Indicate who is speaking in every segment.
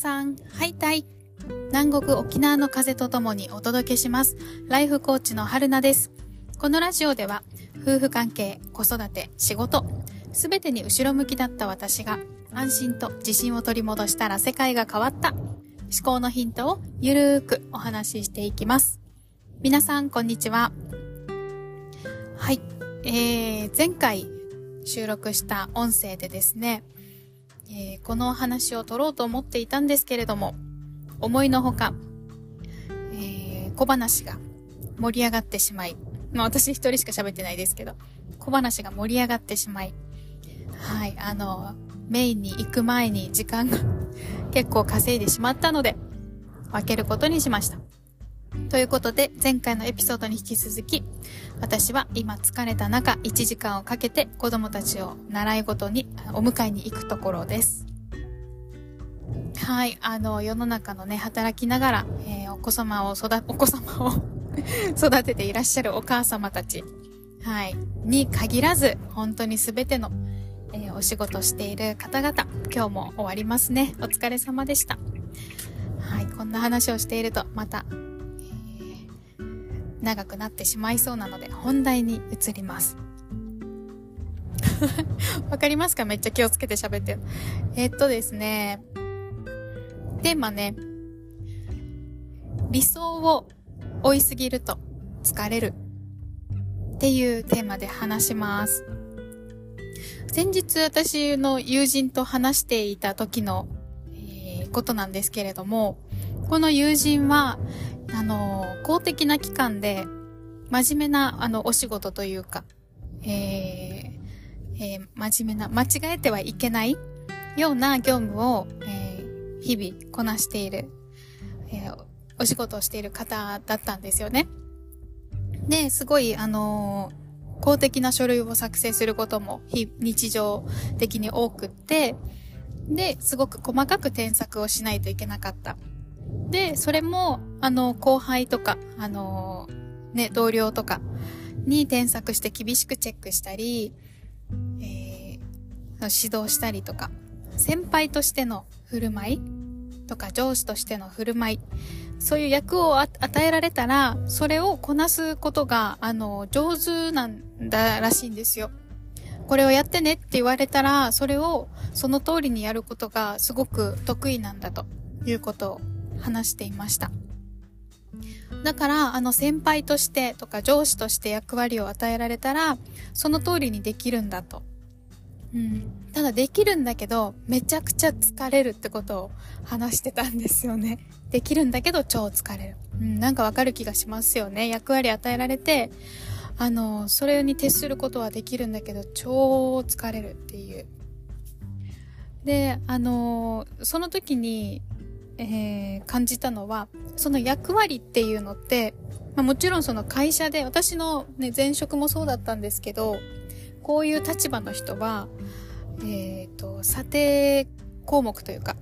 Speaker 1: さん、ハイタイ。南国沖縄の風とともにお届けします。ライフコーチの春菜です。このラジオでは、夫婦関係、子育て、仕事、すべてに後ろ向きだった私が、安心と自信を取り戻したら世界が変わった。思考のヒントをゆるーくお話ししていきます。皆さん、こんにちは。はい。えー、前回収録した音声でですね、えー、この話を取ろうと思っていたんですけれども、思いのほか、えー、小話が盛り上がってしまい、まあ私一人しか喋ってないですけど、小話が盛り上がってしまい、はい、あの、メインに行く前に時間が 結構稼いでしまったので、分けることにしました。ということで、前回のエピソードに引き続き、私は今疲れた中、1時間をかけて子供たちを習い事にお迎えに行くところです。はい、あの、世の中のね、働きながら、えー、お子様を育、お子様を 育てていらっしゃるお母様たち、はい、に限らず、本当にすべての、えー、お仕事している方々、今日も終わりますね。お疲れ様でした。はい、こんな話をしていると、また、長くなってしまいそうなので本題に移ります。わかりますか？めっちゃ気をつけて喋ってる。えっとですね、テーマね、理想を追いすぎると疲れるっていうテーマで話します。先日私の友人と話していた時の、えー、ことなんですけれども、この友人は、あの、公的な機関で、真面目な、あの、お仕事というか、えー、えー、真面目な、間違えてはいけないような業務を、えー、日々こなしている、えー、お仕事をしている方だったんですよね。で、すごい、あの、公的な書類を作成することも日常的に多くって、で、すごく細かく添削をしないといけなかった。で、それも、あの、後輩とか、あの、ね、同僚とかに添削して厳しくチェックしたり、えー、指導したりとか、先輩としての振る舞いとか上司としての振る舞い、そういう役を与えられたら、それをこなすことが、あの、上手なんだらしいんですよ。これをやってねって言われたら、それをその通りにやることがすごく得意なんだということを話していました。だから、あの先輩としてとか上司として役割を与えられたら、その通りにできるんだと。うん。ただできるんだけど、めちゃくちゃ疲れるってことを話してたんですよね。できるんだけど超疲れる。うん、なんかわかる気がしますよね。役割与えられて、あの、それに徹することはできるんだけど、超疲れるっていう。で、あの、その時に、えー、感じたのは、その役割っていうのって、まあ、もちろんその会社で、私のね、前職もそうだったんですけど、こういう立場の人は、えっ、ー、と、査定項目というか、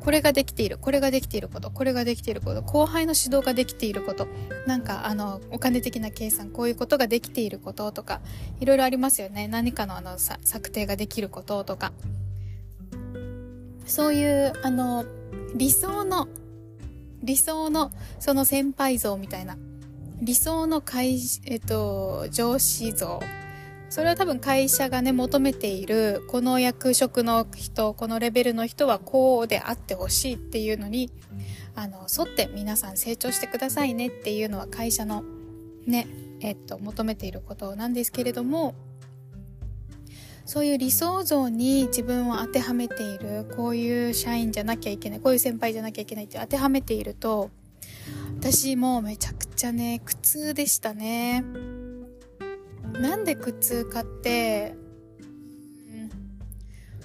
Speaker 1: これができている、これができていること、これができていること、後輩の指導ができていること、なんかあの、お金的な計算、こういうことができていることとか、いろいろありますよね。何かのあの、策定ができることとか。そういう、あの、理想の、理想の、その先輩像みたいな、理想の会、えっと、上司像。それは多分会社がね、求めている、この役職の人、このレベルの人はこうであってほしいっていうのに、あの、沿って皆さん成長してくださいねっていうのは会社のね、えっと、求めていることなんですけれども、そういう理想像に自分を当てはめているこういう社員じゃなきゃいけないこういう先輩じゃなきゃいけないって当てはめていると私もめちゃくちゃね苦痛でしたね。なんで苦痛かってうん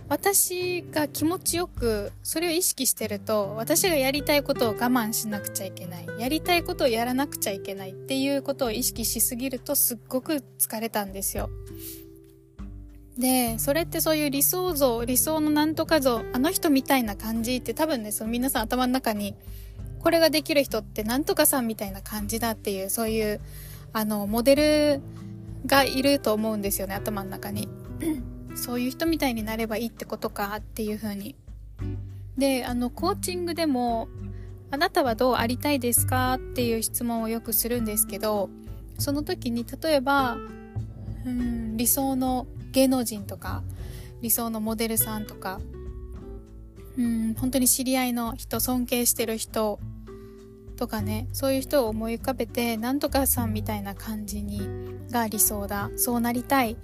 Speaker 1: 私が気持ちよくそれを意識してると私がやりたいことを我慢しなくちゃいけないやりたいことをやらなくちゃいけないっていうことを意識しすぎるとすっごく疲れたんですよ。で、それってそういう理想像、理想のなんとか像、あの人みたいな感じって多分ね、その皆さん頭の中に、これができる人ってなんとかさんみたいな感じだっていう、そういう、あの、モデルがいると思うんですよね、頭の中に。そういう人みたいになればいいってことかっていう風に。で、あの、コーチングでも、あなたはどうありたいですかっていう質問をよくするんですけど、その時に例えば、うん、理想の芸能人とか、理想のモデルさんとか、うん、本当に知り合いの人、尊敬してる人とかね、そういう人を思い浮かべて、なんとかさんみたいな感じに、が理想だ。そうなりたい。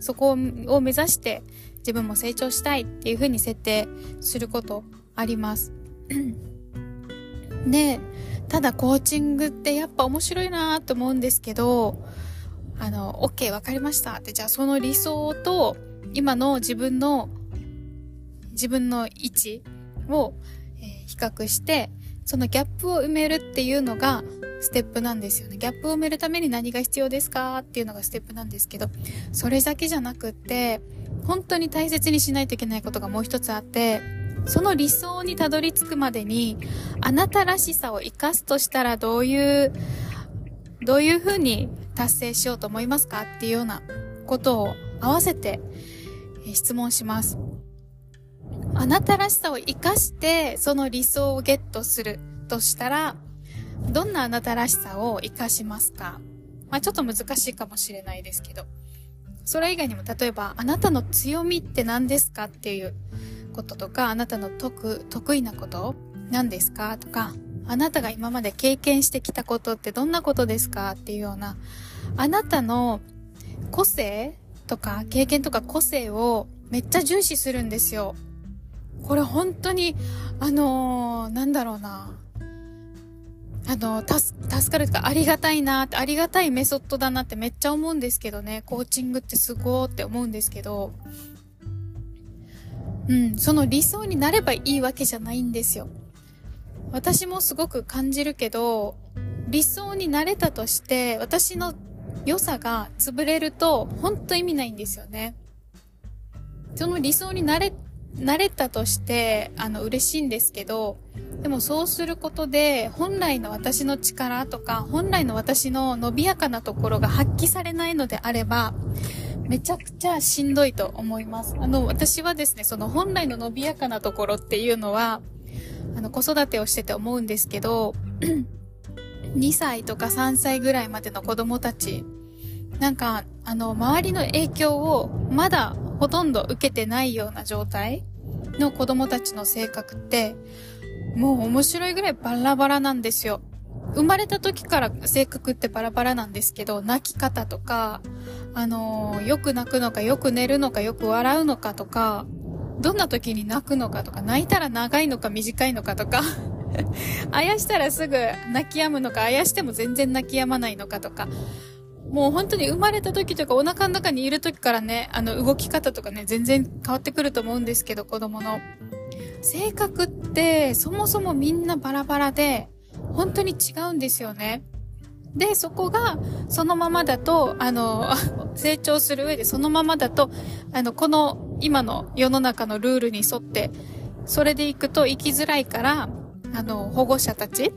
Speaker 1: そこを目指して自分も成長したいっていう風に設定することあります。で、ただコーチングってやっぱ面白いなと思うんですけど、あの、OK わかりましたって、じゃあその理想と今の自分の、自分の位置を、えー、比較して、そのギャップを埋めるっていうのがステップなんですよね。ギャップを埋めるために何が必要ですかっていうのがステップなんですけど、それだけじゃなくって、本当に大切にしないといけないことがもう一つあって、その理想にたどり着くまでに、あなたらしさを活かすとしたらどういう、どういうふうに達成しようと思いますか？っていうようなことを合わせて質問します。あなたらしさを活かしてその理想をゲットするとしたら、どんなあなたらしさを活かしますか？まあちょっと難しいかもしれないですけど。それ以外にも例えば、あなたの強みって何ですか？っていうこととか、あなたの得、得意なこと何ですか？とか、あなたが今まで経験してきたことってどんなことですか？っていうような、あなたの個性とか経験とか個性をめっちゃ重視するんですよ。これ本当に、あのー、なんだろうな。あの、助、助かるとか、ありがたいなって、ありがたいメソッドだなってめっちゃ思うんですけどね。コーチングってすごーって思うんですけど。うん、その理想になればいいわけじゃないんですよ。私もすごく感じるけど、理想になれたとして、私の良さが潰れると、ほんと意味ないんですよね。その理想になれ、なれたとして、あの、嬉しいんですけど、でもそうすることで、本来の私の力とか、本来の私の伸びやかなところが発揮されないのであれば、めちゃくちゃしんどいと思います。あの、私はですね、その本来の伸びやかなところっていうのは、あの、子育てをしてて思うんですけど、2歳とか3歳ぐらいまでの子供たち、なんか、あの、周りの影響をまだほとんど受けてないような状態の子供たちの性格って、もう面白いぐらいバラバラなんですよ。生まれた時から性格ってバラバラなんですけど、泣き方とか、あのー、よく泣くのか、よく寝るのか、よく笑うのかとか、どんな時に泣くのかとか、泣いたら長いのか短いのかとか、あやしたらすぐ泣き止むのか、あやしても全然泣き止まないのかとか、もう本当に生まれた時というかお腹の中にいる時からね、あの動き方とかね、全然変わってくると思うんですけど、子供の。性格ってそもそもみんなバラバラで、本当に違うんですよね。で、そこが、そのままだと、あの、成長する上でそのままだと、あの、この今の世の中のルールに沿って、それで行くと生きづらいから、あの、保護者たち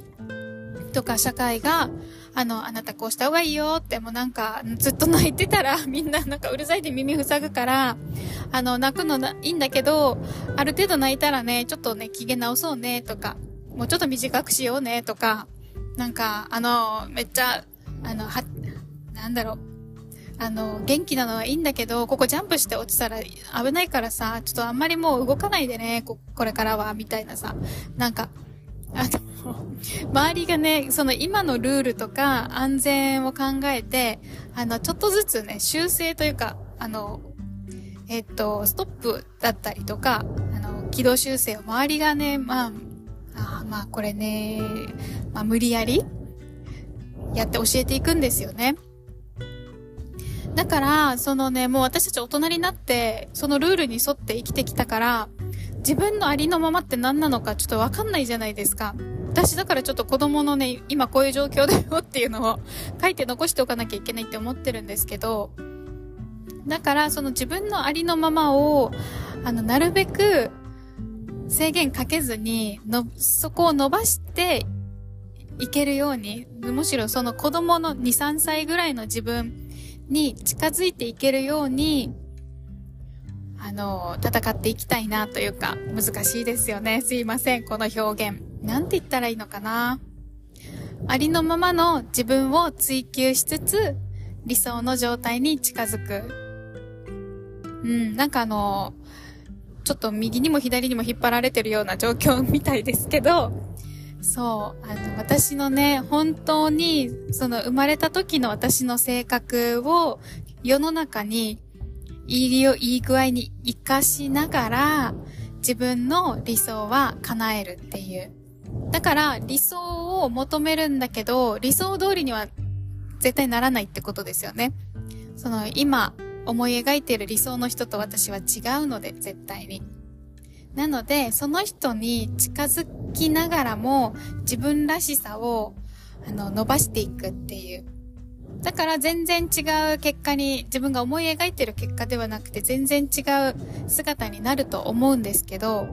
Speaker 1: とか社会が、あの、あなたこうした方がいいよってもうなんか、ずっと泣いてたら、みんななんかうるさいで耳塞ぐから、あの、泣くのいいんだけど、ある程度泣いたらね、ちょっとね、機嫌直そうね、とか、もうちょっと短くしようね、とか、なんか、あの、めっちゃ、あの、は、なんだろう。あの、元気なのはいいんだけど、ここジャンプして落ちたら危ないからさ、ちょっとあんまりもう動かないでね、こ、これからは、みたいなさ、なんか、あの、周りがね、その今のルールとか安全を考えて、あの、ちょっとずつね、修正というか、あの、えっと、ストップだったりとか、あの、軌道修正を周りがね、まあ、あまあこれね、まあ無理やりやって教えていくんですよね。だから、そのね、もう私たち大人になって、そのルールに沿って生きてきたから、自分のありのままって何なのかちょっとわかんないじゃないですか。私だからちょっと子供のね、今こういう状況だよっていうのを書いて残しておかなきゃいけないって思ってるんですけど、だからその自分のありのままを、あの、なるべく制限かけずに、の、そこを伸ばしていけるように、むしろその子供の2、3歳ぐらいの自分に近づいていけるように、あの、戦っていきたいなというか、難しいですよね。すいません、この表現。なんて言ったらいいのかな。ありのままの自分を追求しつつ、理想の状態に近づく。うん、なんかあの、ちょっと右にも左にも引っ張られてるような状況みたいですけど、そう、あの、私のね、本当に、その生まれた時の私の性格を世の中にいいよ、いい具合に活かしながら、自分の理想は叶えるっていう。だから理想を求めるんだけど、理想通りには絶対ならないってことですよね。その今思い描いている理想の人と私は違うので、絶対に。なので、その人に近づきながらも自分らしさをあの伸ばしていくっていう。だから全然違う結果に自分が思い描いてる結果ではなくて全然違う姿になると思うんですけど、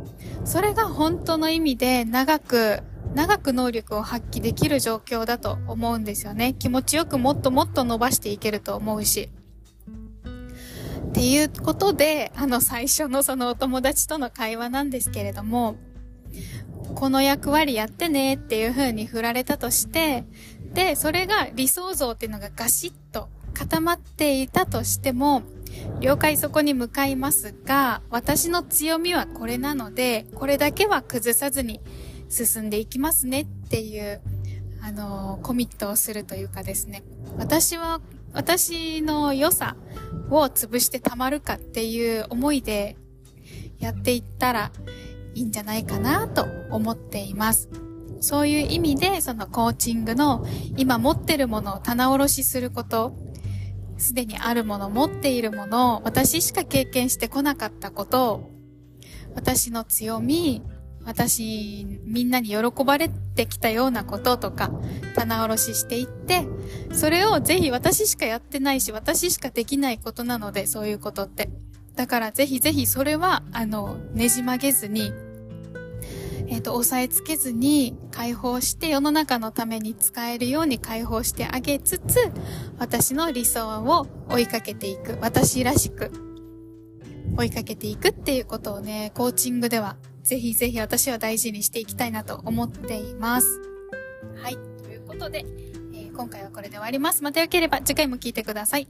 Speaker 1: それが本当の意味で長く長く能力を発揮できる状況だと思うんですよね。気持ちよくもっともっと伸ばしていけると思うし。っていうことで、あの最初のそのお友達との会話なんですけれども、この役割やってねっていう風に振られたとして、で、それが理想像っていうのがガシッと固まっていたとしても、了解そこに向かいますが、私の強みはこれなので、これだけは崩さずに進んでいきますねっていう、あの、コミットをするというかですね。私は、私の良さを潰してたまるかっていう思いでやっていったらいいんじゃないかなと思っています。そういう意味で、そのコーチングの今持ってるものを棚卸しすること、すでにあるもの、持っているものを、私しか経験してこなかったこと、私の強み、私、みんなに喜ばれてきたようなこととか、棚卸ししていって、それをぜひ私しかやってないし、私しかできないことなので、そういうことって。だからぜひぜひそれは、あの、ねじ曲げずに、えっ、ー、と、押さえつけずに解放して世の中のために使えるように解放してあげつつ、私の理想を追いかけていく。私らしく追いかけていくっていうことをね、コーチングではぜひぜひ私は大事にしていきたいなと思っています。はい。ということで、えー、今回はこれで終わります。またよければ次回も聞いてください。